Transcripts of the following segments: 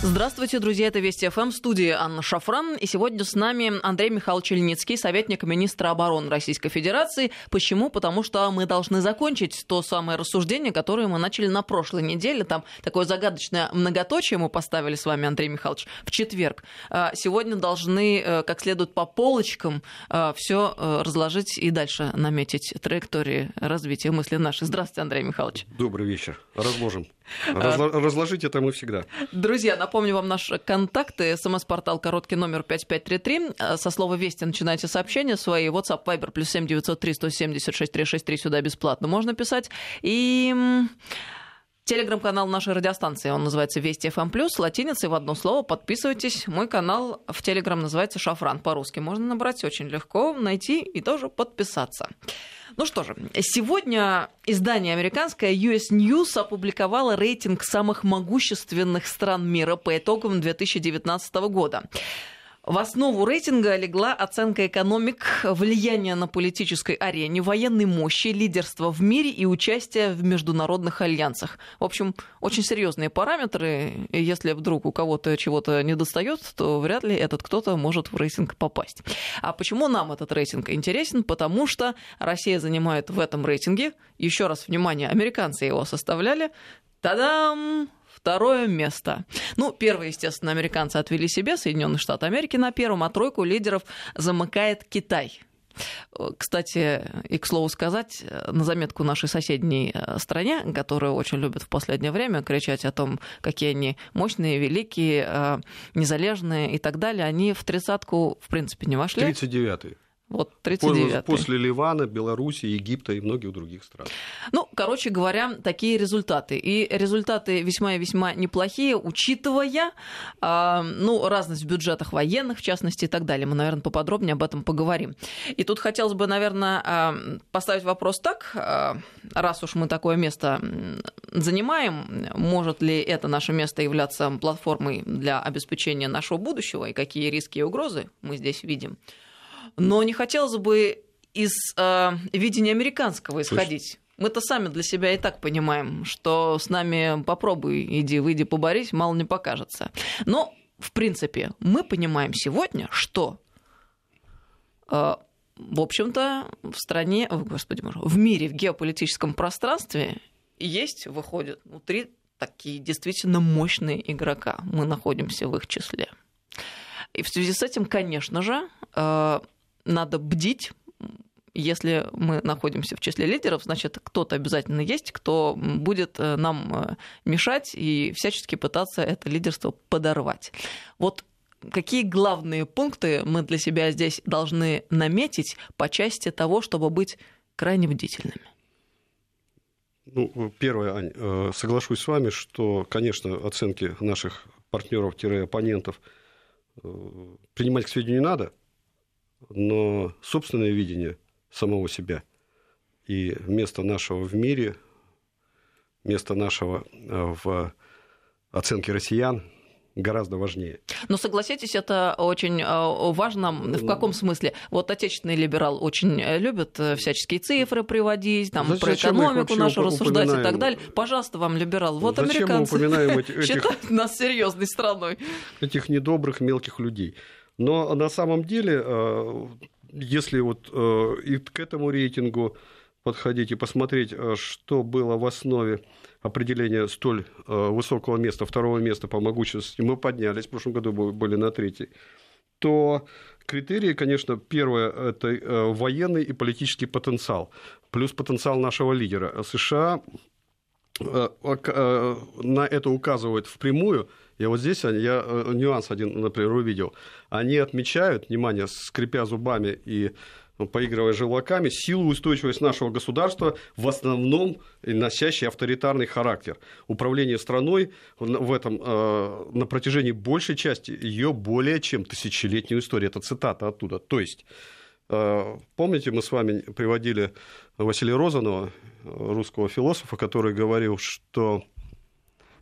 Здравствуйте, друзья, это Вести ФМ, студии Анна Шафран. И сегодня с нами Андрей Михайлович Ильницкий, советник министра обороны Российской Федерации. Почему? Потому что мы должны закончить то самое рассуждение, которое мы начали на прошлой неделе. Там такое загадочное многоточие мы поставили с вами, Андрей Михайлович, в четверг. А, сегодня должны э, как следует по полочкам э, все э, разложить и дальше наметить траектории развития мысли нашей. Здравствуйте, Андрей Михайлович. Добрый вечер. Разложим. Разло- разложить это мы всегда. Друзья, напомню вам наши контакты. СМС-портал короткий номер 5533. Со слова «Вести» начинайте сообщения свои. WhatsApp, Viber, плюс 7903 176 363. Сюда бесплатно можно писать. И Телеграм-канал нашей радиостанции, он называется Вести ФМ+, латиницей в одно слово, подписывайтесь. Мой канал в Телеграм называется Шафран по-русски. Можно набрать очень легко, найти и тоже подписаться. Ну что же, сегодня издание американское US News опубликовало рейтинг самых могущественных стран мира по итогам 2019 года. В основу рейтинга легла оценка экономик, влияния на политической арене, военной мощи, лидерства в мире и участия в международных альянсах. В общем, очень серьезные параметры. И если вдруг у кого-то чего-то не достает, то вряд ли этот кто-то может в рейтинг попасть. А почему нам этот рейтинг интересен? Потому что Россия занимает в этом рейтинге, еще раз внимание, американцы его составляли, Та-дам! Второе место. Ну, первое, естественно, американцы отвели себе, Соединенные Штаты Америки на первом, а тройку лидеров замыкает Китай. Кстати, и к слову сказать, на заметку нашей соседней э, стране, которую очень любят в последнее время кричать о том, какие они мощные, великие, э, незалежные и так далее, они в тридцатку, в принципе, не вошли. 39-й. Вот 39 После Ливана, Беларуси, Египта и многих других стран. Ну, короче говоря, такие результаты. И результаты весьма и весьма неплохие, учитывая э, ну, разность в бюджетах военных, в частности, и так далее. Мы, наверное, поподробнее об этом поговорим. И тут хотелось бы, наверное, э, поставить вопрос так, э, раз уж мы такое место занимаем, может ли это наше место являться платформой для обеспечения нашего будущего, и какие риски и угрозы мы здесь видим? Но не хотелось бы из э, видения американского исходить. Мы-то сами для себя и так понимаем, что с нами попробуй, иди, выйди, поборись, мало не покажется. Но, в принципе, мы понимаем сегодня, что, э, в общем-то, в стране, о, господи, в мире, в геополитическом пространстве есть, выходят, ну, три такие действительно мощные игрока. Мы находимся в их числе. И в связи с этим, конечно же, э, надо бдить, если мы находимся в числе лидеров, значит, кто-то обязательно есть, кто будет э, нам э, мешать и всячески пытаться это лидерство подорвать. Вот какие главные пункты мы для себя здесь должны наметить по части того, чтобы быть крайне бдительными? Ну, первое, Ань, э, соглашусь с вами, что, конечно, оценки наших партнеров-оппонентов принимать к сведению надо – но собственное видение самого себя и место нашего в мире, место нашего э, в оценке россиян гораздо важнее. Но согласитесь, это очень э, важно. В каком смысле? Вот отечественный либерал очень любит э, всяческие цифры приводить, там, Зачем про экономику нашу рассуждать упоминаем? и так далее. Пожалуйста, вам, либерал. Вот Зачем американцы мы упоминаем этих, считают нас серьезной страной. Этих недобрых мелких людей. Но на самом деле, э, если вот э, и к этому рейтингу подходить и посмотреть, э, что было в основе определения столь высокого места, второго места по могущественности, мы поднялись, в прошлом году были на третий, то критерии, конечно, первое – это военный и политический потенциал, плюс потенциал нашего лидера. США на это указывают впрямую – я вот здесь я э, нюанс один, например, увидел. Они отмечают, внимание, скрипя зубами и ну, поигрывая желваками, силу и устойчивость нашего государства, в основном носящий авторитарный характер. Управление страной в этом, э, на протяжении большей части ее более чем тысячелетнюю историю. Это цитата оттуда. То есть, э, помните, мы с вами приводили Василия Розанова, русского философа, который говорил, что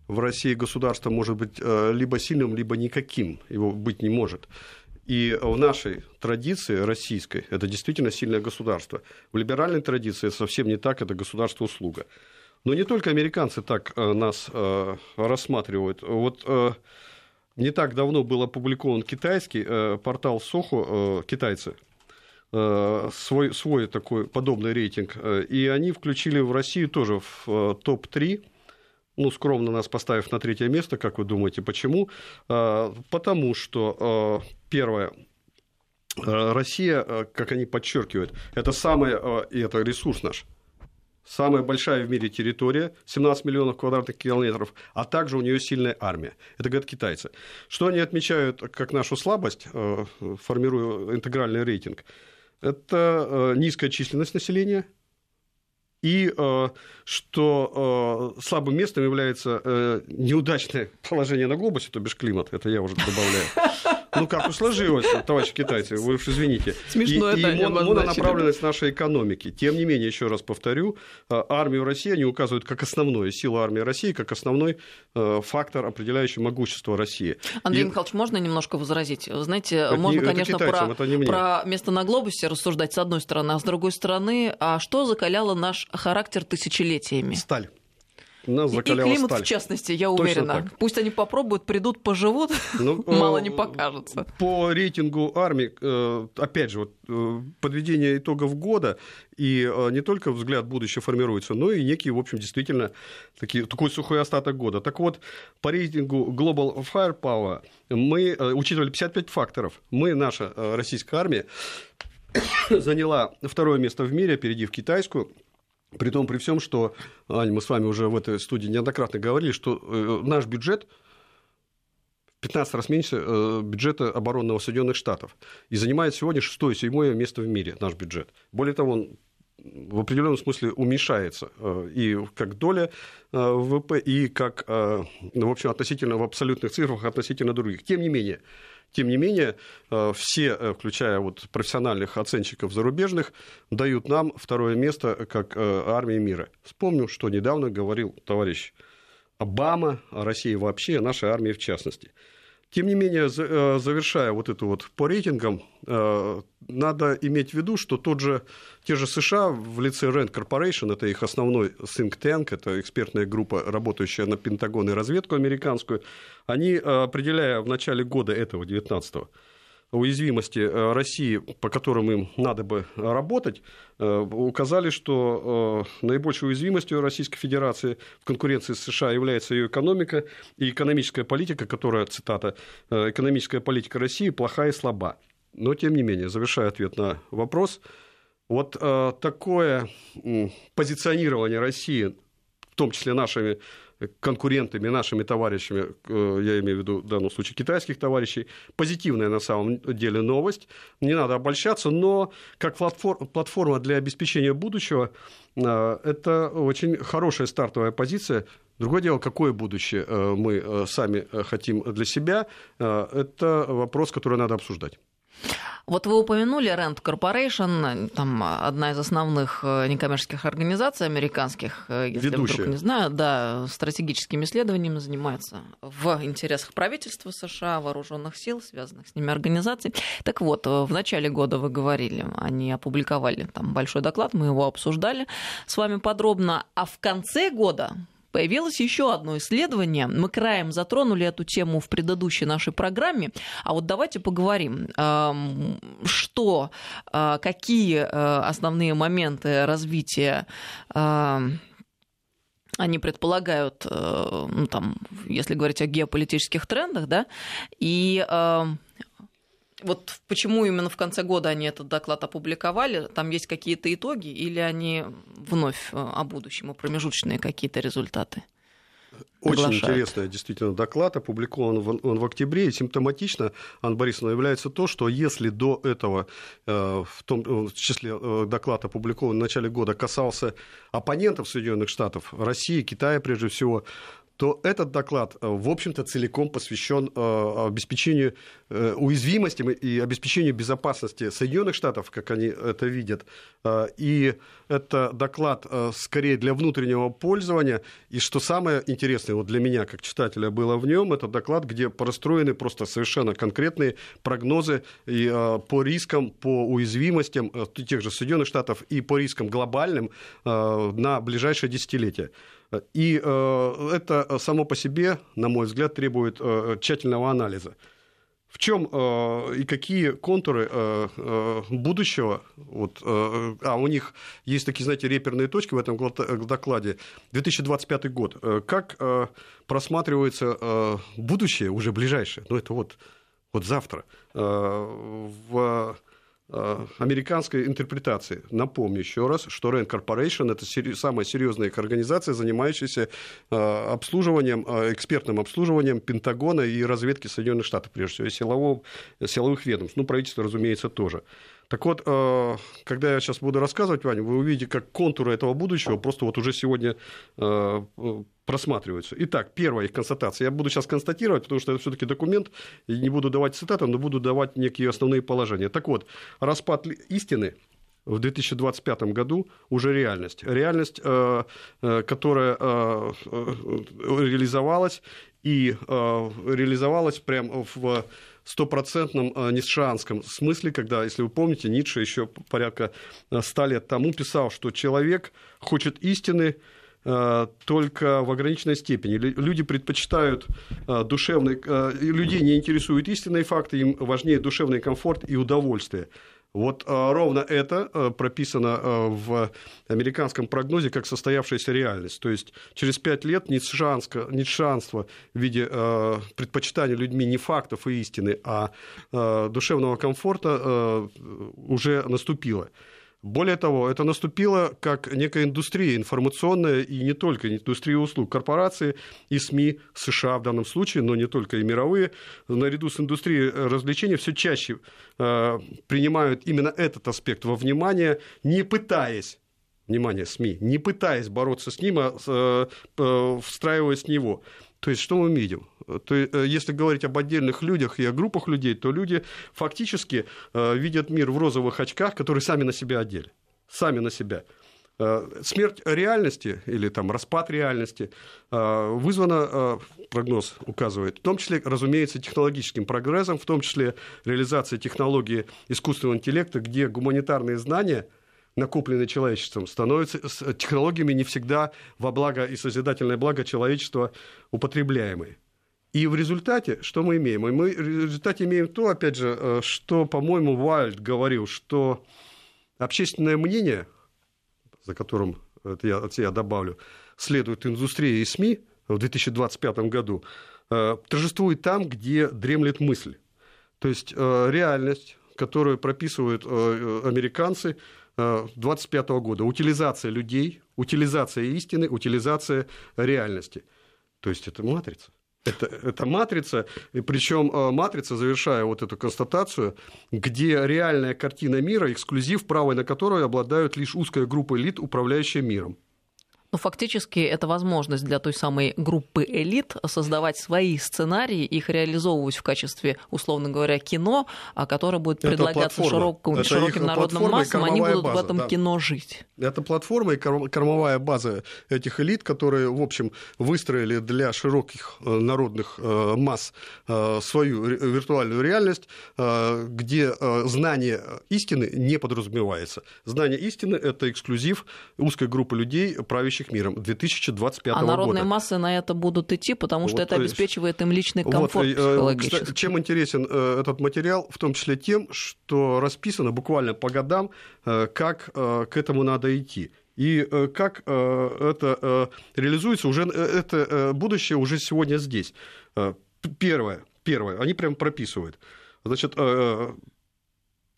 в России государство может быть э, либо сильным, либо никаким, его быть не может. И в нашей традиции российской это действительно сильное государство. В либеральной традиции это совсем не так, это государство-услуга. Но не только американцы так э, нас э, рассматривают. Вот не так давно был опубликован китайский портал Сохо, китайцы, свой, свой такой подобный рейтинг. И они включили в Россию тоже в топ-3 ну, скромно нас поставив на третье место, как вы думаете, почему? Потому что, первое, Россия, как они подчеркивают, это самый, это ресурс наш, самая большая в мире территория, 17 миллионов квадратных километров, а также у нее сильная армия. Это говорят китайцы. Что они отмечают как нашу слабость, формируя интегральный рейтинг? Это низкая численность населения, и э, что слабым местом является неудачное положение на глобусе, то бишь климат, это я уже добавляю. Ну, как сложилось, товарищи китайцы, вы уж извините. Смешно и, это и мононаправленность нашей экономики. Тем не менее, еще раз повторю, э, армию России они указывают как основное, сила армии России как основной э, фактор, определяющий могущество России. Андрей и... Михайлович, можно немножко возразить? Знаете, это можно, не, конечно, китайцам, про, про место на глобусе рассуждать с одной стороны, а с другой стороны, а что закаляло наш характер тысячелетиями? Сталь. Нас и климат, сталь. в частности, я уверена. Пусть они попробуют, придут, поживут, ну, мало не покажется. По рейтингу армии, э, опять же, вот, э, подведение итогов года, и э, не только взгляд будущего формируется, но и некий, в общем, действительно такие, такой сухой остаток года. Так вот, по рейтингу Global Firepower мы учитывали 55 факторов. Мы, наша российская армия, заняла второе место в мире, опередив китайскую, при том, при всем, что, Ань, мы с вами уже в этой студии неоднократно говорили, что э, наш бюджет в 15 раз меньше э, бюджета оборонного Соединенных Штатов. И занимает сегодня шестое, седьмое место в мире наш бюджет. Более того, он в определенном смысле уменьшается э, и как доля ВВП, и как, в общем, относительно в абсолютных цифрах относительно других. Тем не менее, тем не менее, э, все, э, включая вот профессиональных оценщиков зарубежных, дают нам второе место как э, армии мира. Вспомню, что недавно говорил товарищ Обама о России вообще, о нашей армии в частности. Тем не менее, э, завершая вот это вот по рейтингам, э, надо иметь в виду, что тот же, те же США в лице Rand Corporation, это их основной think tank, это экспертная группа, работающая на Пентагон и разведку американскую, они, э, определяя в начале года этого, 19 уязвимости э, России, по которым им надо бы работать, э, указали, что э, наибольшей уязвимостью Российской Федерации в конкуренции с США является ее экономика и экономическая политика, которая, цитата, экономическая политика России плохая и слаба. Но, тем не менее, завершая ответ на вопрос, вот такое позиционирование России, в том числе нашими конкурентами, нашими товарищами, э, я имею в виду в данном случае китайских товарищей, позитивная на самом деле новость. Не надо обольщаться, но как платформа для обеспечения будущего э, это очень хорошая стартовая позиция. Другое дело, какое будущее э, мы сами хотим для себя, это вопрос, который надо обсуждать. Вот вы упомянули Rand Corporation, там одна из основных э, некоммерческих организаций американских, э, если Ведущая. вдруг не знаю, да, стратегическими исследованиями занимается в интересах правительства США, вооруженных сил, связанных с ними организаций. Так вот, э, в начале года вы говорили, они опубликовали там большой доклад, мы его обсуждали с вами подробно, а в конце года Появилось еще одно исследование. Мы краем затронули эту тему в предыдущей нашей программе. А вот давайте поговорим, что, а, какие а, основные моменты развития они предполагают, э, ну, там, если говорить о геополитических трендах, да, и вот почему именно в конце года они этот доклад опубликовали? Там есть какие-то итоги или они вновь э, о будущем и промежуточные какие-то результаты? Очень приглашают. интересный действительно доклад, опубликован в, он в октябре, и симптоматично, Анна Борисовна, является то, что если до этого, э, в том в числе э, доклад опубликован в начале года, касался оппонентов Соединенных Штатов, России, Китая прежде всего, то этот доклад, э, в общем-то, целиком посвящен э, обеспечению э, уязвимости и обеспечению безопасности Соединенных Штатов, как они это видят. И это доклад скорее для внутреннего пользования. И что самое интересное вот для меня, как читателя, было в нем, это доклад, где простроены просто совершенно конкретные прогнозы и, по рискам, по уязвимостям тех же Соединенных Штатов и по рискам глобальным на ближайшее десятилетие. И э, это само по себе, на мой взгляд, требует э, тщательного анализа. В чем э, и какие контуры э, э, будущего, вот, э, а у них есть такие, знаете, реперные точки в этом докладе, 2025 год, э, как э, просматривается э, будущее, уже ближайшее, ну это вот, вот завтра, э, в Э, американской интерпретации. Напомню еще раз, что Rand Corporation – это самая серьезная их организация, занимающаяся э, обслуживанием, э, экспертным обслуживанием Пентагона и разведки Соединенных Штатов, прежде всего, силового, силовых ведомств. Ну, правительство, разумеется, тоже. Так вот, когда я сейчас буду рассказывать, Ваня, вы увидите, как контуры этого будущего просто вот уже сегодня просматриваются. Итак, первая их констатация. Я буду сейчас констатировать, потому что это все-таки документ, и не буду давать цитаты, но буду давать некие основные положения. Так вот, распад истины в 2025 году уже реальность. Реальность, э, э, которая э, реализовалась и реализовалась прямо в стопроцентном ницшанском смысле, когда, если вы помните, Ницше еще порядка ста лет тому писал, что человек хочет истины, Э, только в ограниченной степени. Люди предпочитают э, душевный... Э, людей не интересуют истинные факты, им важнее душевный комфорт и удовольствие. Вот ровно это прописано в американском прогнозе как состоявшаяся реальность. То есть через пять лет ницшанство в виде предпочитания людьми не фактов и истины, а душевного комфорта уже наступило. Более того, это наступило как некая индустрия информационная и не только индустрия услуг. Корпорации и СМИ США в данном случае, но не только и мировые, наряду с индустрией развлечений все чаще э, принимают именно этот аспект во внимание, не пытаясь внимание, СМИ, не пытаясь бороться с ним, а э, э, встраиваясь в него. То есть, что мы видим? То, э, если говорить об отдельных людях и о группах людей, то люди фактически э, видят мир в розовых очках, которые сами на себя одели. Сами на себя. Э, смерть реальности или там, распад реальности вызвана, прогноз указывает, в том числе, разумеется, технологическим прогрессом, в том числе реализацией технологии искусственного интеллекта, где гуманитарные знания – накопленные человечеством, становятся технологиями не всегда во благо и созидательное благо человечества употребляемые. И в результате, что мы имеем? Мы в результате имеем то, опять же, э, что, по-моему, Вальд говорил, что общественное мнение, за которым это я, это я добавлю, следует индустрии и СМИ в 2025 году, э, торжествует там, где дремлет мысль. То есть э, реальность, которую прописывают американцы, 2025 года. Утилизация людей, утилизация истины, утилизация реальности. То есть это матрица. Это, это матрица, причем э, матрица, завершая вот эту констатацию, где реальная картина мира, эксклюзив, право на которую обладают лишь узкая группа элит, управляющая миром. Но фактически это возможность для той самой группы элит создавать свои сценарии, их реализовывать в качестве, условно говоря, кино, а которое будет предлагаться широким, широким народным массам, они будут база, в этом да. кино жить. Это платформа и кормовая база этих элит, которые, в общем, выстроили для широких э, народных э, масс э, свою виртуальную реальность, где знание истины не подразумевается. Знание истины – это эксклюзив узкой группы людей, правящих правящих миром 2025 года. А народные массы на это будут идти, потому что вот, это обеспечивает им личный комфорт вот, э, психологический. Кстати, чем интересен э, этот материал? В том числе тем, что расписано буквально по годам, э, как к этому надо идти. И как это реализуется, уже это будущее уже сегодня здесь. Первое, первое, они прям прописывают. Значит,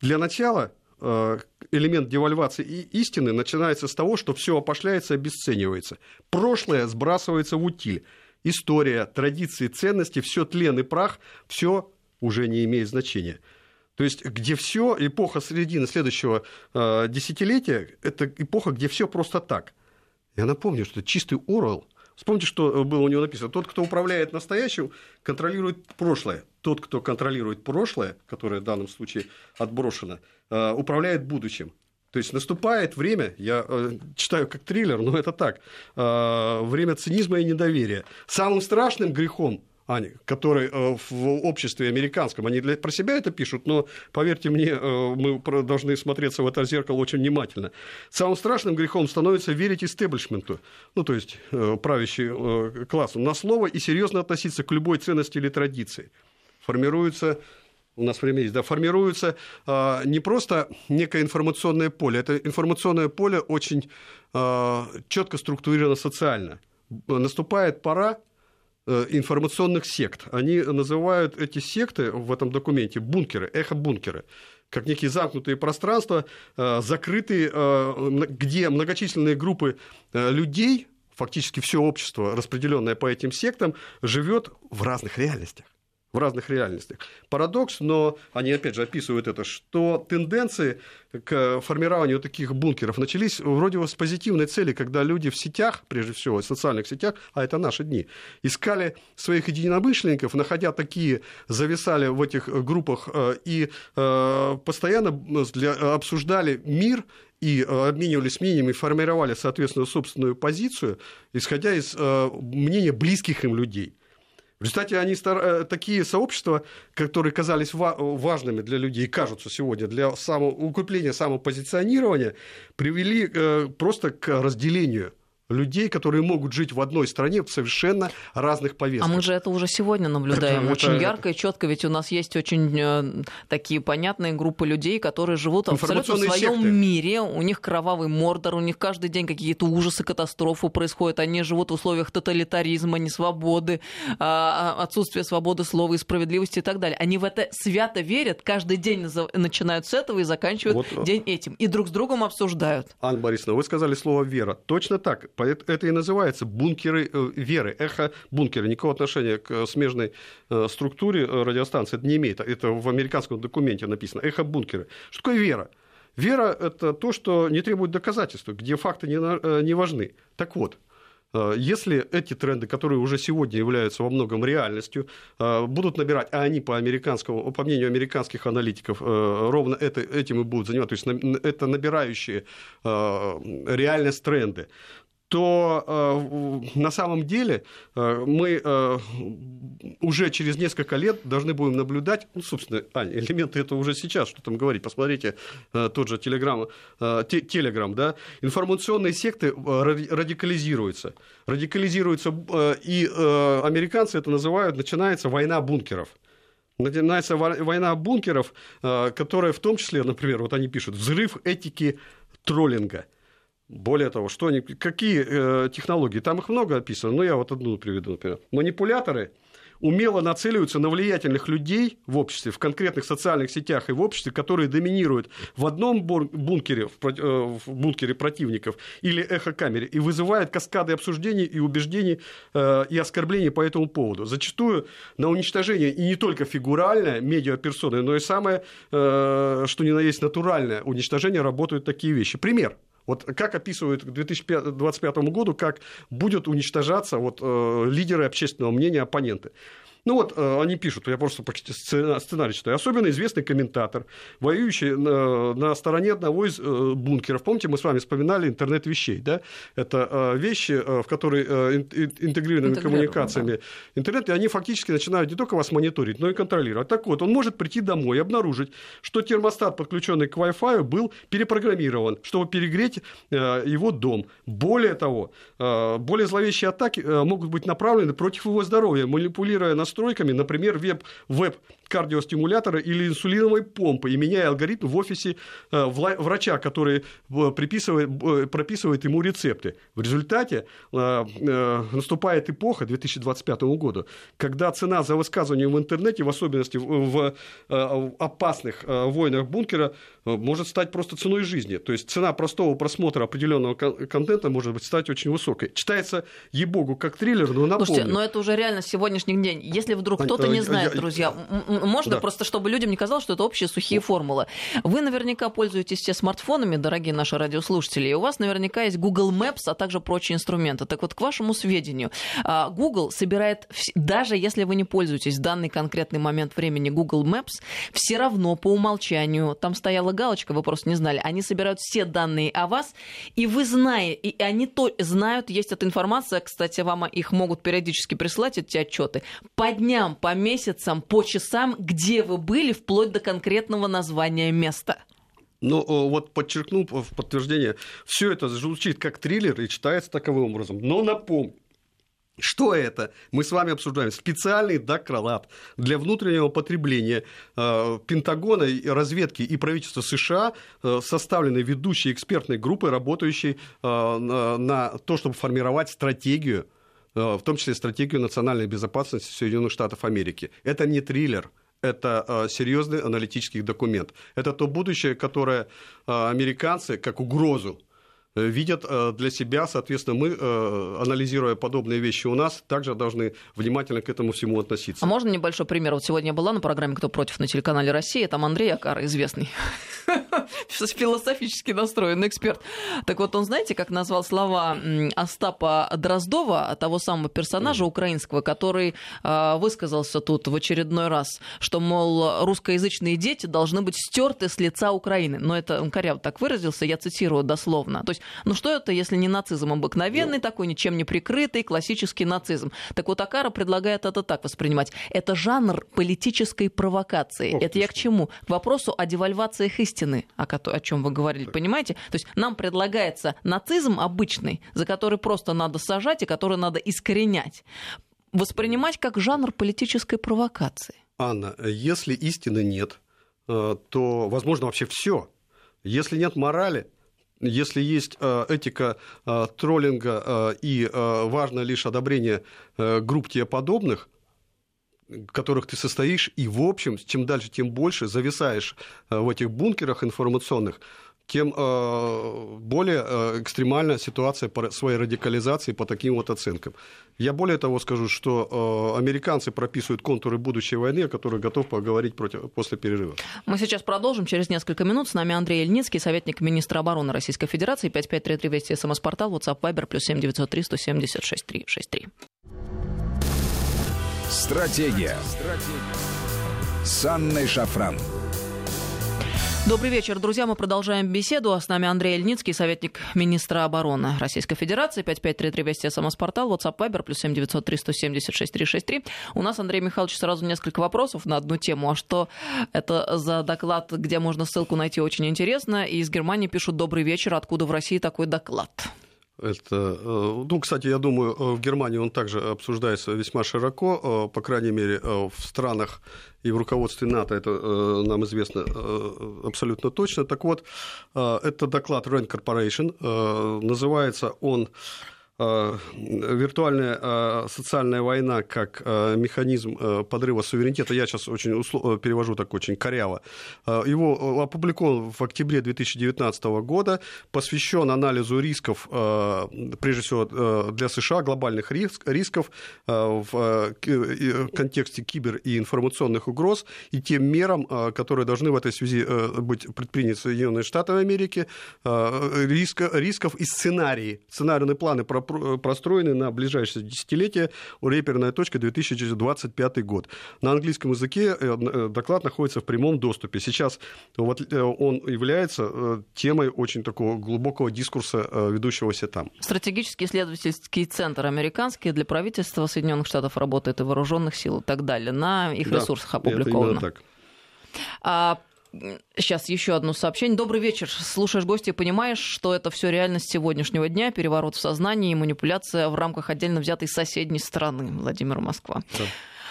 для начала Э, элемент девальвации и истины начинается с того, что все опошляется и обесценивается. Прошлое сбрасывается в утиль. История, традиции, ценности, все тлен и прах, все уже не имеет значения. То есть, где все, эпоха середины следующего э, десятилетия, это эпоха, где все просто так. Я напомню, что чистый Орел Вспомните, что было у него написано. Тот, кто управляет настоящим, контролирует прошлое. Тот, кто контролирует прошлое, которое в данном случае отброшено, э, управляет будущим. То есть наступает время, я э, читаю как триллер, но это так, э, время цинизма и недоверия. Самым страшным грехом Аня, которые э, в обществе американском, они для, про себя это пишут, но, поверьте мне, э, мы должны смотреться в это зеркало очень внимательно. Самым страшным грехом становится верить истеблишменту, ну, то есть э, правящий классу, на слово и серьезно относиться к любой ценности или традиции. Формируется у нас время есть, да, формируется э, не просто некое информационное поле, это информационное поле очень э, четко структурировано социально. Наступает пора информационных сект. Они называют эти секты в этом документе бункеры, эхо-бункеры как некие замкнутые пространства, э, закрытые, э, где многочисленные группы людей, фактически все общество, распределенное по этим сектам, живет в разных реальностях в разных реальностях. Парадокс, но они опять же описывают это, что тенденции к формированию таких бункеров начались вроде бы с позитивной цели, когда люди в сетях, прежде всего в социальных сетях, а это наши дни, искали своих единомышленников, находя такие, зависали в этих группах э, и э, постоянно для, обсуждали мир и э, обменивались мнениями, формировали, соответственно, собственную позицию, исходя из мнения близких им людей. В результате они стар... Э, такие сообщества, которые казались важными для людей и кажутся сегодня для само... укрепления самопозиционирования, привели э, просто к разделению людей, которые могут жить в одной стране в совершенно разных повестках. А мы же это уже сегодня наблюдаем это, очень это, ярко и четко, ведь у нас есть очень э, такие понятные группы людей, которые живут абсолютно в своем секты. мире, у них кровавый мордор, у них каждый день какие-то ужасы, катастрофы происходят, они живут в условиях тоталитаризма, несвободы, а, отсутствия свободы слова и справедливости и так далее. Они в это свято верят, каждый день начинают с этого и заканчивают вот. день этим, и друг с другом обсуждают. Анна Борисовна, вы сказали слово «вера». Точно так это и называется бункеры э, веры, эхо-бункеры. Никакого отношения к смежной э, структуре э, радиостанции это не имеет. Это в американском документе написано. Эхо-бункеры. Что такое вера? Вера – это то, что не требует доказательства, где факты не, не важны. Так вот, если эти тренды, которые уже сегодня являются во многом реальностью, будут набирать, а они по, американскому, по мнению американских аналитиков ровно это, этим и будут заниматься, то есть это набирающие реальность тренды, то э, на самом деле э, мы э, уже через несколько лет должны будем наблюдать, ну, собственно, Аня, элементы это уже сейчас, что там говорить, посмотрите э, тот же телеграм, э, те, телеграм, да, информационные секты э, радикализируются, радикализируются, э, и э, американцы это называют, начинается война бункеров. Начинается война бункеров, э, которая в том числе, например, вот они пишут, взрыв этики троллинга – более того, что они, какие э, технологии? Там их много описано, но я вот одну приведу, например. Манипуляторы умело нацеливаются на влиятельных людей в обществе, в конкретных социальных сетях и в обществе, которые доминируют в одном бункере, в э, бункере противников или эхокамере, и вызывают каскады обсуждений и убеждений э, и оскорблений по этому поводу. Зачастую на уничтожение и не только фигуральное медиаперсоны, но и самое, э, что ни на есть натуральное уничтожение работают такие вещи. Пример – вот как описывают к 2025 году, как будут уничтожаться вот, э, лидеры общественного мнения, оппоненты. Ну вот, э, они пишут, я просто почти сценарий читаю. Особенно известный комментатор, воюющий на, на стороне одного из э, бункеров. Помните, мы с вами вспоминали интернет вещей, да? Это э, вещи, в которые интегрированы коммуникациями да. интернет, и они фактически начинают не только вас мониторить, но и контролировать. Так вот, он может прийти домой и обнаружить, что термостат, подключенный к Wi-Fi, был перепрограммирован, чтобы перегреть его дом. Более того, более зловещие атаки могут быть направлены против его здоровья, манипулируя настройками настройками, например, веб, веб кардиостимулятора или инсулиновой помпы и меняя алгоритм в офисе э, врача, который э, приписывает, э, прописывает ему рецепты. В результате наступает эпоха 2025 года, когда цена за высказывание в интернете, в особенности в опасных войнах бункера, может стать просто ценой жизни. То есть цена простого просмотра определенного контента может быть стать очень высокой. Читается, ей-богу, как триллер, но напомню. Слушайте, но это уже реально сегодняшний день. Если вдруг кто-то не знает, друзья, можно да. просто, чтобы людям не казалось, что это общие сухие формулы. Вы наверняка пользуетесь все смартфонами, дорогие наши радиослушатели, и у вас наверняка есть Google Maps, а также прочие инструменты. Так вот, к вашему сведению, а, Google собирает, даже если вы не пользуетесь в данный конкретный момент времени Google Maps, все равно по умолчанию, там стояла галочка, вы просто не знали, они собирают все данные о вас, и вы знаете, и они то знают, есть эта информация, кстати, вам их могут периодически присылать, эти отчеты, по дням, по месяцам, по часам, где вы были, вплоть до конкретного названия места. Ну, вот подчеркну в подтверждение, все это звучит как триллер и читается таковым образом. Но напомню, что это? Мы с вами обсуждаем специальный доклад для внутреннего потребления э, Пентагона, разведки и правительства США, э, составленный ведущей экспертной группой, работающей э, на, то, чтобы формировать стратегию, в том числе стратегию национальной безопасности Соединенных Штатов Америки. Это не триллер, это э, серьезный аналитический документ. Это то будущее, которое э, американцы как угрозу Э, видят э, для себя. Соответственно, мы, э, анализируя подобные вещи у нас, также должны внимательно к этому всему относиться. А можно небольшой пример? Вот сегодня я была на программе «Кто против» на телеканале «Россия». Там Андрей Акар, известный философически настроенный эксперт. Так вот, он, знаете, как назвал слова Остапа Дроздова, того самого персонажа украинского, который высказался тут в очередной раз, что, мол, русскоязычные дети должны быть стерты с лица Украины. Но это он коряво так выразился, я цитирую дословно. То есть ну что это, если не нацизм обыкновенный, такой ничем не прикрытый, классический нацизм? Так вот, Акара предлагает это так воспринимать. Это жанр политической провокации. Ох, это я к чему? К вопросу о девальвациях истины, о, о чем вы говорили, так. понимаете? То есть нам предлагается нацизм обычный, за который просто надо сажать и который надо искоренять, воспринимать как жанр политической провокации. Анна, если истины нет, э, то возможно вообще все. Если нет морали, если есть э, этика э, троллинга э, и важно лишь одобрение групп тебе подобных, которых ты состоишь, и в общем, чем дальше, тем больше зависаешь в этих бункерах информационных, тем э, более э, экстремальная ситуация по своей радикализации по таким вот оценкам. Я более того скажу, что э, американцы прописывают контуры будущей войны, о которых готов поговорить против, после перерыва. Мы сейчас продолжим через несколько минут. С нами Андрей Ильницкий, советник министра обороны Российской Федерации. 5533 Вести СМС-портал, WhatsApp, Viber, плюс 7903 176 363. Стратегия. Стратегия. С Анной Шафран. Добрый вечер, друзья. Мы продолжаем беседу. А с нами Андрей Ильницкий, советник министра обороны Российской Федерации. 5533 Вести СМС-портал, WhatsApp Viber, плюс 7903 176 363. У нас, Андрей Михайлович, сразу несколько вопросов на одну тему. А что это за доклад, где можно ссылку найти, очень интересно. И из Германии пишут «Добрый вечер. Откуда в России такой доклад?» Это, э, ну, кстати, я думаю, э, в Германии он также обсуждается весьма широко, э, по крайней мере, в странах и в руководстве НАТО, это нам известно абсолютно точно. Так вот, это доклад Rand Corporation, называется он виртуальная э, социальная война как э, механизм подрыва суверенитета, я сейчас очень услов... перевожу так очень коряво, его опубликован в октябре 2019 года, посвящен анализу рисков, прежде всего для США, глобальных рисков в контексте кибер и информационных угроз и тем мерам, которые должны в этой связи быть предприняты Соединенные Штаты Америки, рисков и сценарии, сценарные планы про простроены на ближайшее десятилетие. Реперная точка 2025 год. На английском языке э, э, доклад находится в прямом доступе. Сейчас вот э, он является темой очень такого глубокого дискурса, ведущегося там. Стратегический исследовательский центр американский для правительства Соединенных Штатов работает и вооруженных сил и так далее. На их да, ресурсах опубликовано. Это так. Сейчас еще одно сообщение. Добрый вечер. Слушаешь гостя и понимаешь, что это все реальность сегодняшнего дня, переворот в сознании и манипуляция в рамках отдельно взятой соседней страны. Владимир Москва. Да.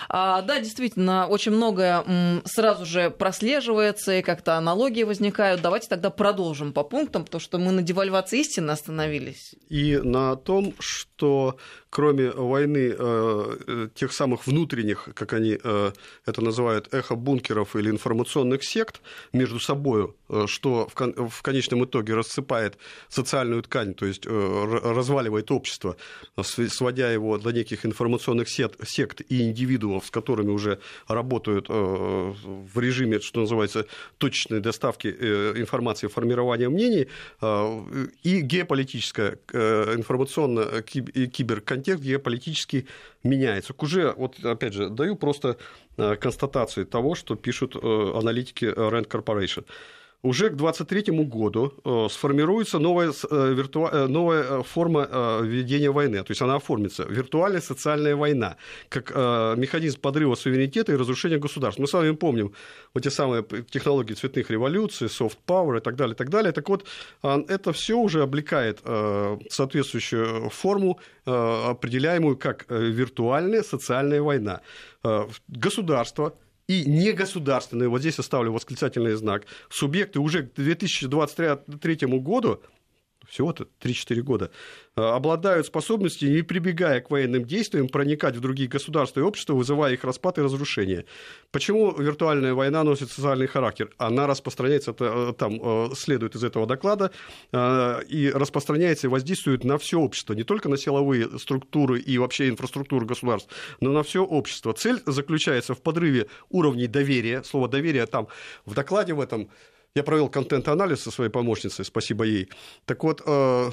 А, да, действительно, очень многое сразу же прослеживается, и как-то аналогии возникают. Давайте тогда продолжим по пунктам, потому что мы на девальвации истины остановились. И на том, что кроме войны э, э, тех самых внутренних, как они э, это называют, эхо-бункеров или информационных сект между собой что в конечном итоге рассыпает социальную ткань, то есть э, разваливает общество, сводя его до неких информационных сект и индивидуумов, с которыми уже работают э, в режиме, что называется, точечной доставки информации, формирования мнений, и геополитическая информационно киберконтекст геополитически меняется. Уже, вот опять же, даю просто констатации того, что пишут аналитики Rand Corporation уже к 2023 году э, сформируется новая, э, вирту... Э, новая форма ведения войны, то есть она оформится, виртуальная социальная война, как механизм подрыва суверенитета и разрушения государств. Мы с вами помним вот те самые технологии цветных революций, soft power и так далее, и так далее. Так вот, это все уже облекает соответствующую форму, определяемую как виртуальная социальная война. Государство – и негосударственные, вот здесь оставлю восклицательный знак, субъекты уже к 2023 году всего-то 3-4 года, э, обладают способностью, не прибегая к военным действиям, проникать в другие государства и общества, вызывая их распад и разрушение. Почему виртуальная война носит социальный характер? Она распространяется, это, э, там э, следует из этого доклада, и распространяется и воздействует на все общество, не только на силовые структуры и вообще инфраструктуру государств, но на все общество. Цель заключается в подрыве уровней доверия. Слово доверие там в докладе в этом я провел контент-анализ со своей помощницей, спасибо ей. Так вот, э,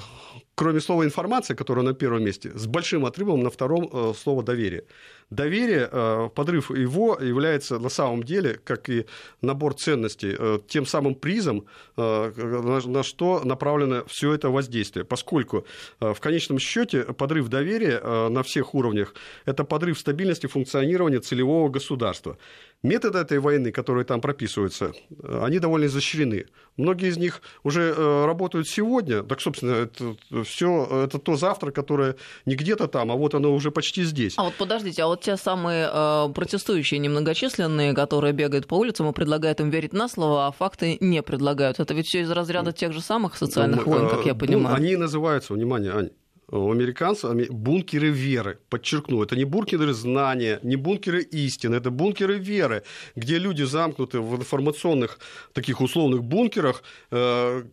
кроме слова информация, которое на первом месте, с большим отрывом на втором э, слово доверие. Доверие, э, подрыв его является на самом деле, как и набор ценностей, тем самым призом, на что направлено все это воздействие. Поскольку в конечном счете подрыв доверия на всех уровнях – это подрыв стабильности функционирования целевого государства. Методы этой войны, которые там прописываются, они довольно изощрены. Многие из них уже э, работают сегодня. Так, собственно, это все это то завтра, которое не где-то там, а вот оно уже почти здесь. А вот подождите, а вот те самые э, протестующие немногочисленные, которые бегают по улицам и предлагают им верить на слово, а факты не предлагают. Это ведь все из разряда тех же самых социальных ну, войн, как я э, понимаю. Ну, они называются, внимание, Ань, у американцев бункеры веры. Подчеркну, это не бункеры знания, не бункеры истины, это бункеры веры, где люди замкнуты в информационных таких условных бункерах, э,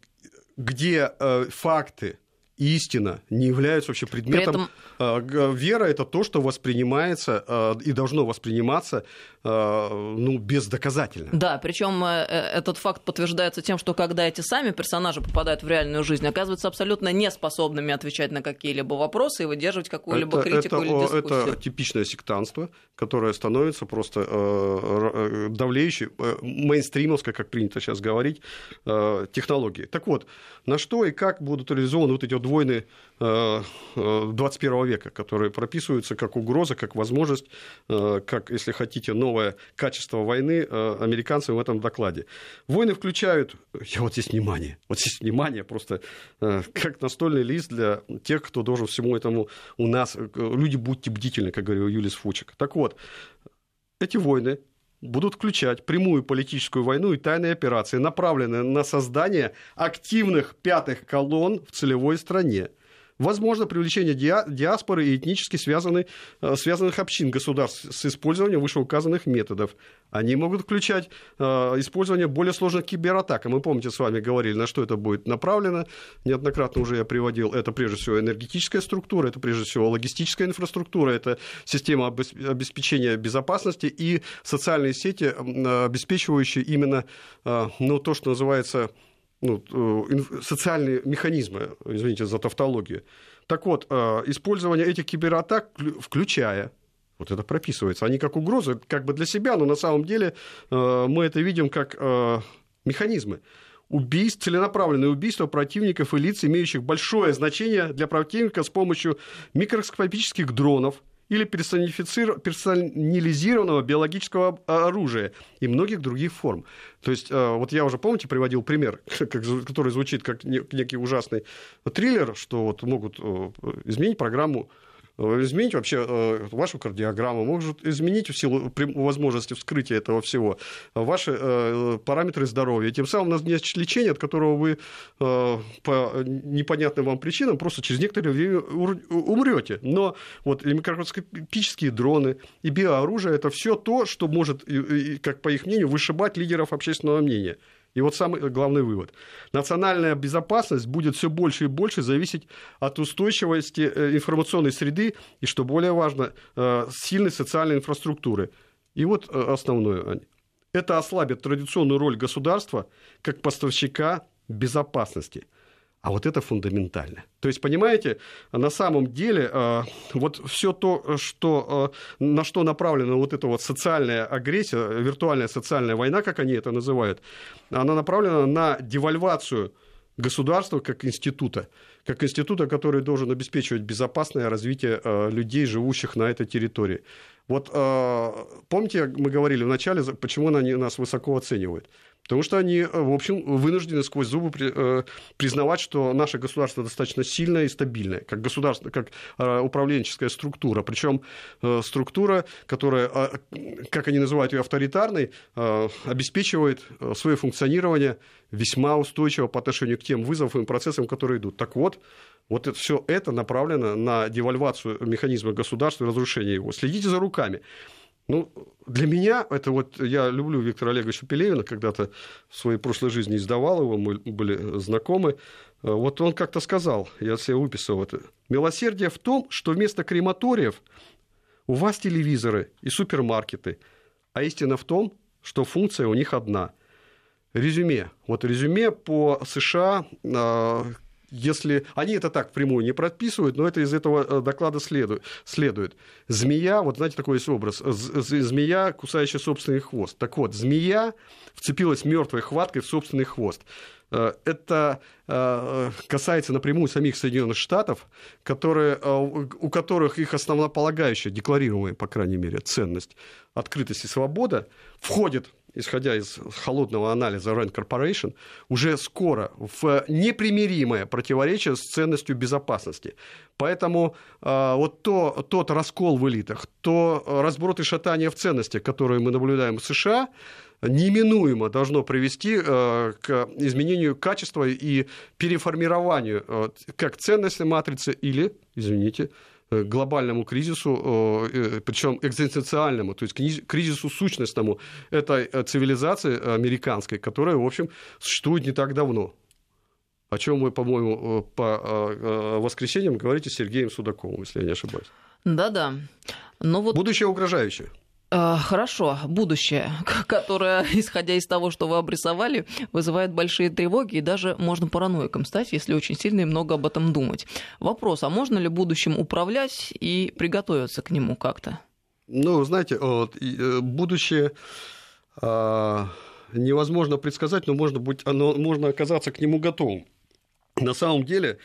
где э, факты, истина не являются вообще предметом. При этом... А, вера это то, что воспринимается а, и должно восприниматься а, ну, бездоказательно. Да, причем э, э, этот факт подтверждается тем, что когда эти сами персонажи попадают в реальную жизнь, оказываются абсолютно неспособными отвечать на какие-либо вопросы и выдерживать какую-либо это, критику это, или дискуссию. Это типичное сектанство, которое становится просто э, давлеющей, мейнстримовской, как принято сейчас говорить, технологией. Так вот, на что и как будут реализованы вот эти вот войны 21 века, которые прописываются как угроза, как возможность, как, если хотите, новое качество войны американцам в этом докладе. Войны включают, я вот здесь внимание, вот здесь внимание просто как настольный лист для тех, кто должен всему этому у нас, люди будьте бдительны, как говорил Юлис Фучик. Так вот, эти войны будут включать прямую политическую войну и тайные операции, направленные на создание активных пятых колонн в целевой стране. Возможно привлечение диаспоры и этнически связанных, э, связанных общин государств с использованием вышеуказанных методов. Они могут включать э, использование более сложных кибератак. Мы, помните, с вами говорили, на что это будет направлено. Неоднократно уже я приводил. Это прежде всего энергетическая структура, это прежде всего логистическая инфраструктура, это система обеспечения безопасности и социальные сети, обеспечивающие именно э, ну, то, что называется ну, э, социальные механизмы, извините за тавтологию. Так вот, э, использование этих кибератак, включая вот это прописывается. Они как угрозы, как бы для себя, но на самом деле э, мы это видим как механизмы убийств, целенаправленные убийства противников и лиц, имеющих большое значение для противника с помощью микроскопических дронов, или персонализированного биологического оружия и многих других форм. То есть, э, вот я уже, помните, приводил пример, который звучит как некий ужасный триллер, что вот могут э, изменить программу изменить вообще э, вашу кардиограмму, может изменить в силу возможности вскрытия этого всего ваши э, параметры здоровья. Тем самым назначить лечение, от которого вы по непонятным вам причинам просто через некоторое время умрете. Но вот и микроскопические дроны, и биооружие – это все то, что может, как по их мнению, вышибать лидеров общественного мнения. И вот самый главный вывод. Национальная безопасность будет все больше и больше зависеть от устойчивости э, информационной среды и, что более важно, э, сильной социальной инфраструктуры. И вот э, основное, это ослабит традиционную роль государства как поставщика безопасности – а вот это фундаментально. То есть, понимаете, на самом деле э, вот все то, что, э, на что направлена вот эта вот социальная агрессия, виртуальная социальная война, как они это называют, она направлена на девальвацию государства как института, как института, который должен обеспечивать безопасное развитие э, людей, живущих на этой территории. Вот помните, мы говорили вначале, почему они нас высоко оценивают? Потому что они, э, в общем, вынуждены сквозь зубы э, признавать, что наше государство достаточно сильное и стабильное, как государство, как э, управленческая структура. Причем структура, которая, как они называют ее, авторитарной, обеспечивает свое функционирование весьма устойчиво по отношению к тем вызовам и процессам, которые идут. Так вот, вот это, все это направлено на девальвацию механизма государства и разрушение его. Следите за руками. Ну, для меня это вот, я люблю Виктора Олеговича Пелевина, когда-то в своей прошлой жизни издавал его, мы были знакомы. Вот он как-то сказал, я себе выписал это, милосердие в том, что вместо крематориев у вас телевизоры и супермаркеты, а истина в том, что функция у них одна. Резюме. Вот резюме по США а, если они это так прямую не прописывают, но это из этого э, доклада следует. следует. Змея, вот знаете, такой есть образ, змея, кусающая собственный хвост. Так вот, змея вцепилась мертвой хваткой в собственный хвост. Э, это э, касается напрямую самих Соединенных Штатов, которые, у которых их основополагающая, декларируемая, по крайней мере, ценность открытость и свобода входит исходя из холодного анализа Rand Corporation, уже скоро в непримиримое противоречие с ценностью безопасности. Поэтому э, вот то, тот раскол в элитах, то разброд и шатание в ценностях, которые мы наблюдаем в США, неминуемо должно привести э, к изменению качества и переформированию как ценностной матрицы или, извините, глобальному кризису, э, причем экзистенциальному, то есть кризису сущностному этой э, цивилизации американской, которая, в общем, существует не так давно. О чем вы, по-моему, по воскресеньям говорите с Сергеем Судаковым, если я не ошибаюсь. Да-да. Но вот... Будущее угрожающее. А, хорошо, будущее, которое, исходя из того, что вы обрисовали, вызывает большие тревоги и даже можно параноиком стать, если очень сильно и много об этом думать. Вопрос, а можно ли будущим управлять и приготовиться к нему как-то? Ну, знаете, вот, э, будущее а, невозможно предсказать, но можно, быть, оно, можно оказаться к нему готовым. На самом деле, э,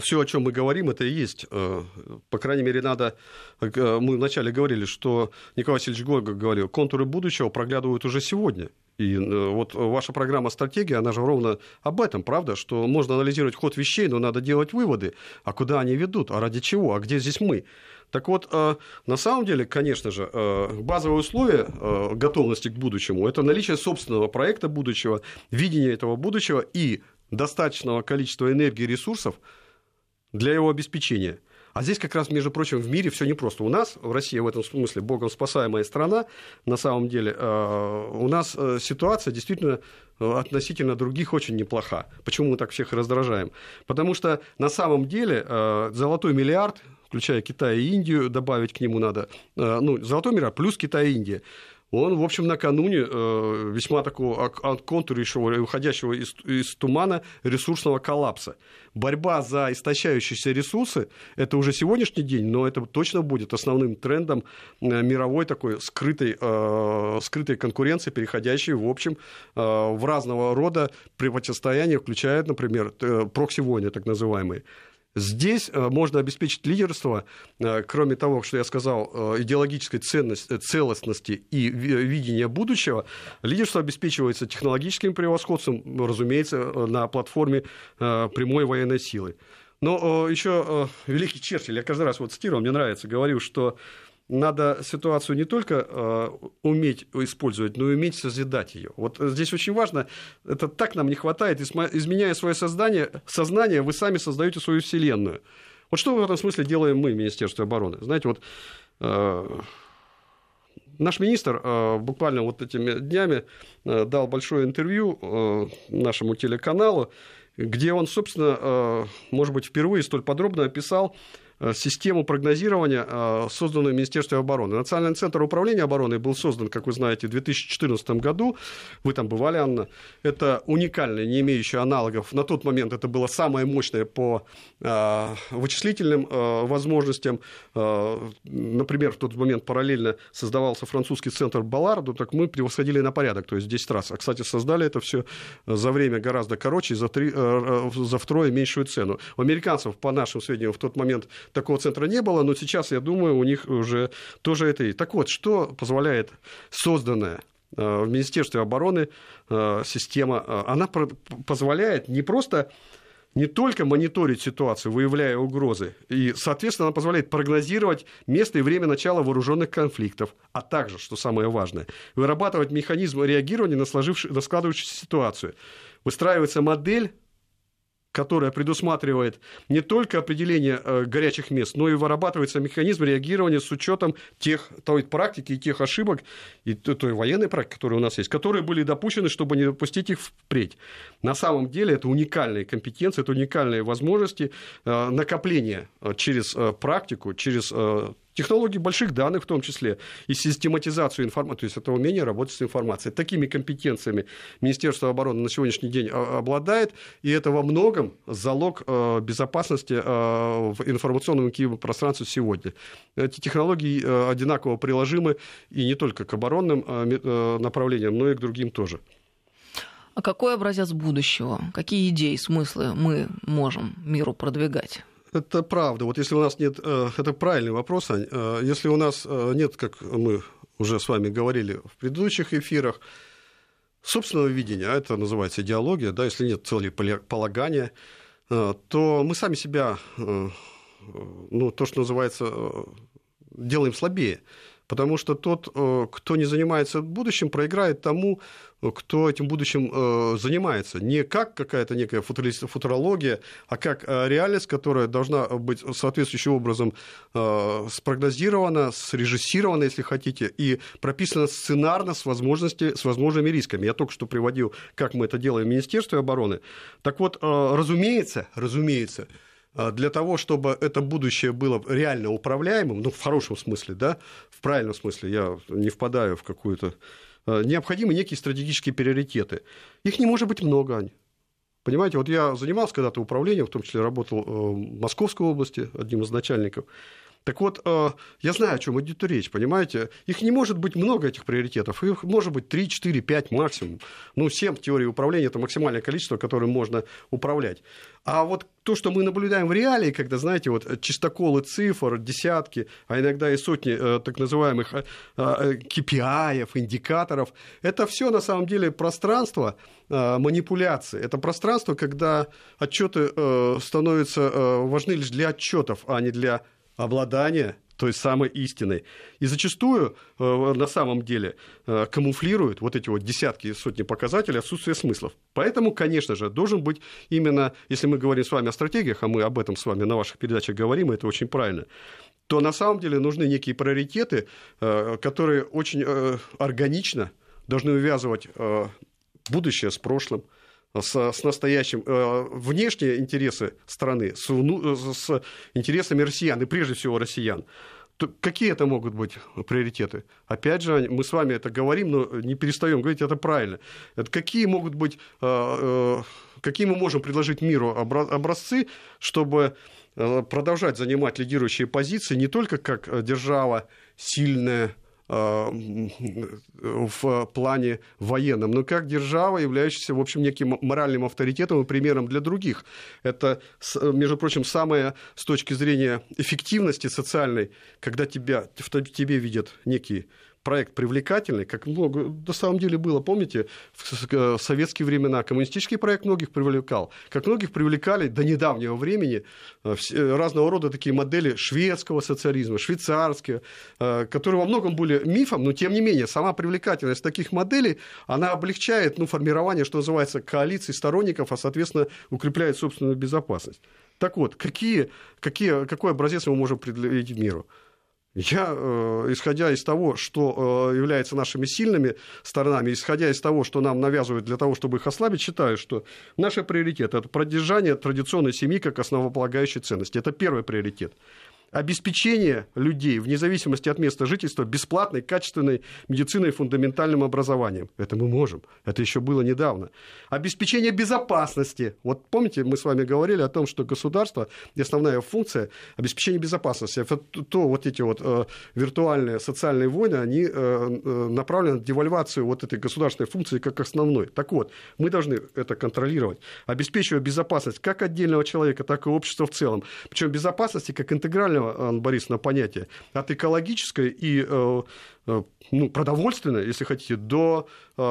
все, о чем мы говорим, это и есть. Э, по крайней мере, надо... Э, мы вначале говорили, что Николай Васильевич Гойко говорил, контуры будущего проглядывают уже сегодня. И вот ваша программа «Стратегия», она же ровно об этом, правда? Что можно анализировать ход вещей, но надо делать выводы. А куда они ведут? А ради чего? А где здесь мы? Так вот, на самом деле, конечно же, базовое условие готовности к будущему – это наличие собственного проекта будущего, видение этого будущего и достаточного количества энергии и ресурсов для его обеспечения. А здесь как раз, между прочим, в мире все непросто. У нас, в России в этом смысле, богом спасаемая страна, на самом деле, э, у нас э, ситуация действительно э, относительно других очень неплоха. Почему мы так всех раздражаем? Потому что на самом деле золотой миллиард, включая Китай и Индию, добавить к нему надо, ну, золотой миллиард плюс Китай и Индия, он, в общем, накануне э, весьма такого контурившего, выходящего из, из тумана ресурсного коллапса. Борьба за истощающиеся ресурсы – это уже сегодняшний день, но это точно будет основным трендом э, мировой такой скрытой, э, скрытой конкуренции, переходящей, в общем, в разного рода противостояния, включая, например, прокси-войны, так называемые. Здесь э, можно обеспечить лидерство, э, кроме того, что я сказал, э, идеологической ценности, целостности и видения будущего, лидерство обеспечивается технологическим превосходством, разумеется, на платформе прямой военной силы. Но еще великий Черчилль, я каждый раз вот цитирую, мне нравится, говорил, что надо ситуацию не только э, уметь использовать, но и уметь созидать ее. Вот здесь очень важно, это так нам не хватает, изменяя свое создание, сознание, вы сами создаете свою вселенную. Вот что в этом смысле делаем мы в Министерстве обороны? Знаете, вот э, Наш министр буквально вот этими днями дал большое интервью нашему телеканалу, где он, собственно, может быть, впервые столь подробно описал Э, систему прогнозирования, э, созданную Министерством обороны. Национальный центр управления обороной был создан, как вы знаете, в 2014 году. Вы там бывали, Анна. Это уникальное, не имеющее аналогов. На тот момент это было самое мощное по э, вычислительным возможностям. Например, в тот момент параллельно создавался французский центр Балларду, так мы превосходили на порядок, то есть 10 раз. А, кстати, создали это все за время гораздо короче, за, три, за втрое меньшую цену. У американцев, по нашим сведениям, в тот момент такого центра не было, но сейчас, я думаю, у них уже тоже это есть. Так вот, что позволяет созданная э, в Министерстве обороны э, система, э, она позволяет не просто не только мониторить ситуацию, выявляя угрозы, и, соответственно, она позволяет прогнозировать место и время начала вооруженных конфликтов, а также, что самое важное, вырабатывать механизм реагирования на, сложившую, на складывающуюся ситуацию. Выстраивается модель которая предусматривает не только определение э, горячих мест, но и вырабатывается механизм реагирования с учетом тех, той практики и тех ошибок, и той военной практики, которая у нас есть, которые были допущены, чтобы не допустить их впредь. На самом деле это уникальные компетенции, это уникальные возможности э, накопления э, через практику, через технологии больших данных в том числе, и систематизацию информации, то есть это умение работать с информацией. Такими компетенциями Министерство обороны на сегодняшний день а, обладает, и это во многом залог э, безопасности э, в информационном пространстве сегодня. Эти технологии э, одинаково приложимы и не только к оборонным направлениям, но и к другим тоже. А какой образец будущего? Какие идеи, смыслы мы можем миру продвигать? Это правда. Вот если у нас нет... Э, это правильный вопрос, Ань. Э, если у нас э, нет, как мы уже с вами говорили в предыдущих эфирах, собственного видения, а это называется идеология, да, если нет цели полагания, то мы сами себя, ну, то, что называется, делаем слабее. Потому что тот, кто не занимается будущим, проиграет тому, кто этим будущим э, занимается. Не как какая-то некая футурология, а как э, реальность, которая должна быть соответствующим образом э, спрогнозирована, срежиссирована, если хотите, и прописана сценарно с, возможности, с возможными рисками. Я только что приводил, как мы это делаем в Министерстве обороны. Так вот, разумеется, разумеется, для того, чтобы это будущее было реально управляемым, ну, в хорошем смысле, да, в правильном смысле, я не впадаю в какую-то необходимы некие стратегические приоритеты. Их не может быть много, Ань. Понимаете, вот я занимался когда-то управлением, в том числе работал э, в Московской области, одним из начальников. Так вот, э, я знаю, о чем идет речь, понимаете? Их не может быть много, этих приоритетов. Их может быть 3, 4, 5 максимум. Ну, 7 в теории управления – это максимальное количество, которым можно управлять. А вот то, что мы наблюдаем в реалии, когда, знаете, вот чистоколы цифр, десятки, а иногда и сотни э, так называемых KPI, индикаторов, это все на самом деле пространство манипуляции. Это пространство, когда отчеты становятся важны лишь для отчетов, а не для обладание той самой истиной. И зачастую э, на самом деле э, камуфлируют вот эти вот десятки и сотни показателей отсутствие смыслов. Поэтому, конечно же, должен быть именно, если мы говорим с вами о стратегиях, а мы об этом с вами на ваших передачах говорим, это очень правильно, то на самом деле нужны некие приоритеты, э, которые очень органично должны увязывать будущее с прошлым, с, с настоящим, э, внешние интересы страны с, вну, с интересами россиян, и прежде всего россиян. То какие это могут быть приоритеты? Опять же, мы с вами это говорим, но не перестаем говорить, это правильно. Это какие могут быть, э, э, какие мы можем предложить миру образцы, чтобы э, продолжать занимать лидирующие позиции не только как держава сильная, Э, в плане военном, но как держава, являющаяся, в общем, неким моральным авторитетом и примером для других. Это, между прочим, самое с точки зрения эффективности социальной, когда тебя, в тебе видят некие проект привлекательный, как много на самом деле было, помните, в советские времена коммунистический проект многих привлекал, как многих привлекали до недавнего времени э, разного рода такие модели шведского социализма, швейцарские, э, которые во многом были мифом, но тем не менее сама привлекательность таких моделей, она облегчает ну, формирование, что называется, коалиции сторонников, а, соответственно, укрепляет собственную безопасность. Так вот, какие, какие, какой образец мы можем предъявить миру? Я, э, исходя из того, что э, является нашими сильными сторонами, исходя из того, что нам навязывают для того, чтобы их ослабить, считаю, что наш приоритет – это продержание традиционной семьи как основополагающей ценности. Это первый приоритет обеспечение людей, вне зависимости от места жительства, бесплатной, качественной медициной и фундаментальным образованием. Это мы можем. Это еще было недавно. Обеспечение безопасности. Вот помните, мы с вами говорили о том, что государство, основная функция обеспечения безопасности. Это то вот эти вот э, виртуальные социальные войны, они э, направлены на девальвацию вот этой государственной функции как основной. Так вот, мы должны это контролировать, обеспечивая безопасность как отдельного человека, так и общества в целом. Причем безопасности как интегрального Анна Борисовна, понятия, от экологической и э, э, ну, продовольственной, если хотите, до э,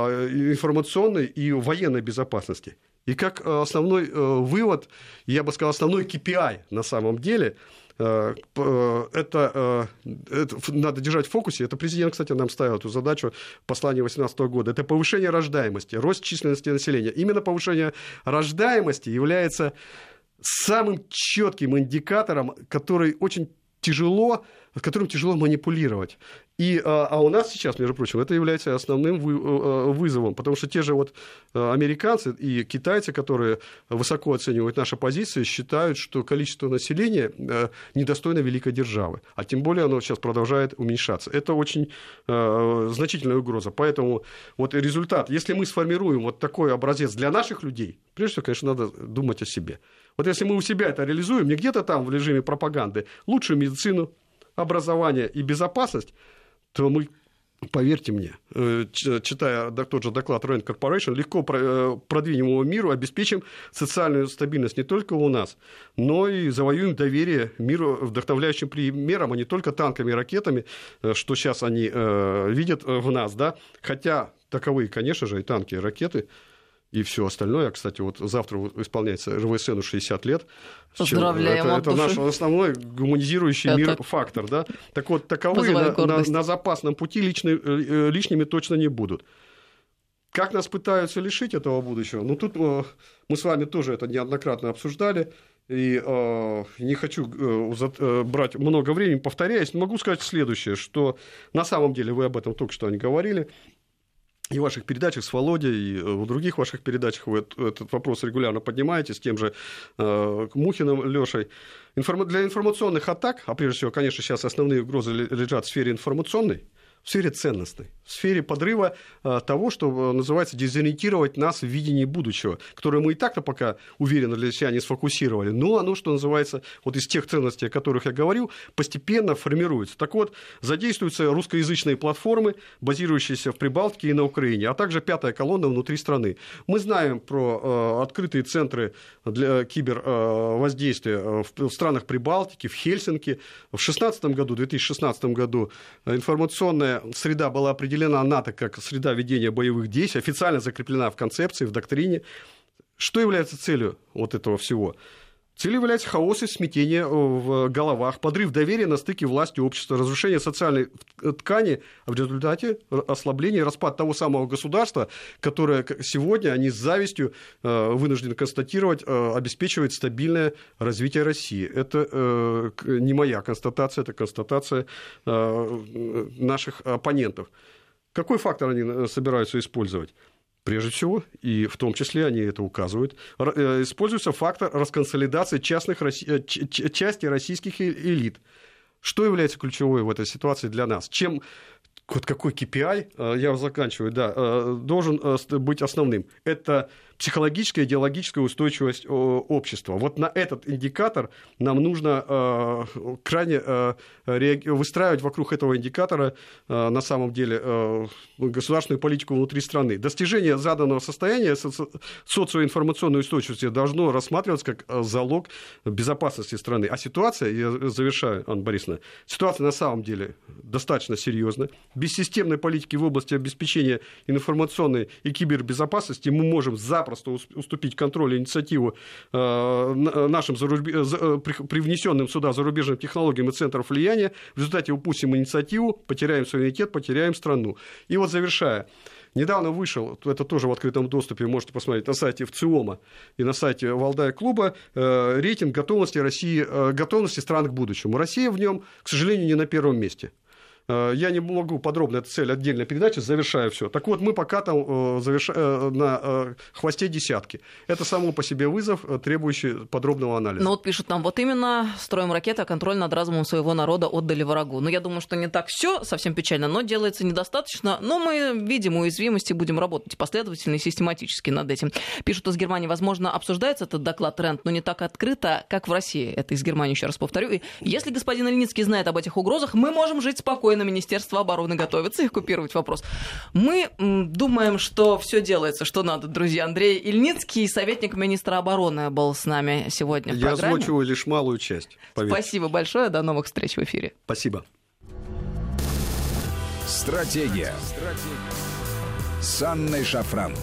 информационной и военной безопасности. И как основной вывод, я бы сказал, основной KPI на самом деле, это, это надо держать в фокусе. Это президент, кстати, нам ставил эту задачу в послании 2018 года. Это повышение рождаемости, рост численности населения. Именно повышение рождаемости является самым четким индикатором, который очень тяжело, с которым тяжело манипулировать. И, а, а у нас сейчас, между прочим, это является основным вы, э, вызовом, потому что те же вот э, американцы и китайцы, которые высоко оценивают наши позиции, считают, что количество населения э, недостойно великой державы, а тем более оно сейчас продолжает уменьшаться. Это очень значительная угроза. Поэтому вот результат, если мы сформируем вот такой образец для наших людей, прежде всего, конечно, надо думать о себе. Вот если мы у себя это реализуем, не где-то там в режиме пропаганды, лучшую медицину, образование и безопасность, то мы Поверьте мне, э, читая тот же доклад Rand Corporation, легко э, продвинем его миру, обеспечим социальную стабильность не только у нас, но и завоюем доверие миру вдохновляющим примером, а не только танками и ракетами, э, что сейчас они видят в нас. Да? Хотя таковые, конечно же, и танки, и ракеты – и все остальное. Кстати, вот завтра исполняется РВСНу 60 лет. Поздравляем Это, это наш основной гуманизирующий это... мир фактор. Да? Так вот, таковые на, на, на запасном пути личный, э, лишними точно не будут. Как нас пытаются лишить этого будущего? Ну, тут э, мы с вами тоже это неоднократно обсуждали. И э, не хочу э, э, брать много времени, повторяясь, могу сказать следующее, что на самом деле вы об этом только что не говорили и в ваших передачах с Володей, и в других ваших передачах вы этот вопрос регулярно поднимаете с тем же э, Мухиным Лешей. Для информационных атак, а прежде всего, конечно, сейчас основные угрозы лежат в сфере информационной, в сфере ценностной, в сфере подрыва а, того, что называется дезориентировать нас в видении будущего, которое мы и так-то пока уверенно для себя не сфокусировали, но оно, что называется, вот из тех ценностей, о которых я говорил, постепенно формируется. Так вот, задействуются русскоязычные платформы, базирующиеся в Прибалтике и на Украине, а также пятая колонна внутри страны. Мы знаем про э, открытые центры для кибервоздействия в странах Прибалтики, в Хельсинки. В 2016 году, 2016 году информационная среда была определена НАТО как среда ведения боевых действий, официально закреплена в концепции, в доктрине. Что является целью вот этого всего? Целью является хаос и смятение э, в головах, подрыв доверия на стыке власти и общества, разрушение социальной ткани, а в результате ослабление и распад того самого государства, которое сегодня они с завистью э, вынуждены констатировать, э, обеспечивает стабильное развитие России. Это не моя констатация, это констатация наших оппонентов. Какой фактор они собираются использовать? Прежде всего, и в том числе они это указывают, э, используется фактор расконсолидации частных, э, части российских элит. Что является ключевой в этой ситуации для нас? Чем вот какой KPI, э, я заканчиваю, да, должен быть основным? Это психологическая, идеологическая устойчивость общества. Вот на этот индикатор нам нужно э, крайне э, выстраивать вокруг этого индикатора э, на самом деле государственную политику внутри страны. Достижение заданного состояния социоинформационной устойчивости должно рассматриваться как залог безопасности страны. А ситуация, я завершаю, Анна Борисовна, ситуация на самом деле достаточно серьезная. Без системной политики в области обеспечения информационной и кибербезопасности мы можем за запросто уступить контроль и инициативу э, нашим заруб... Э, привнесенным сюда зарубежным технологиям и центрам влияния. В результате упустим инициативу, потеряем суверенитет, потеряем страну. И вот завершая, Недавно вышел, это тоже в открытом доступе, можете посмотреть на сайте ВЦИОМа и на сайте Валдая клуба, э, рейтинг готовности России, э, готовности стран к будущему. Россия в нем, к сожалению, не на первом месте. Э, я не могу подробно эту цель отдельно передачи, завершаю все. Так вот, мы пока там э, заверша... Э, на хвосте десятки. Это само по себе вызов, требующий подробного анализа. Ну вот пишут нам, вот именно строим ракеты, а контроль над разумом своего народа отдали врагу. Ну я думаю, что не так все совсем печально, но делается недостаточно. Но мы видим уязвимости, будем работать последовательно и систематически над этим. Пишут из Германии, возможно, обсуждается этот доклад тренд, но не так открыто, как в России. Это из Германии, еще раз повторю. И если господин Ильницкий знает об этих угрозах, мы можем жить спокойно спокойно Министерство обороны готовится их купировать вопрос. Мы думаем, что все делается, что надо, друзья. Андрей Ильницкий, советник министра обороны, был с нами сегодня в Я программе. озвучиваю лишь малую часть. Поверьте. Спасибо большое. До новых встреч в эфире. Спасибо. Стратегия. Стратегия. С Анной Шафран.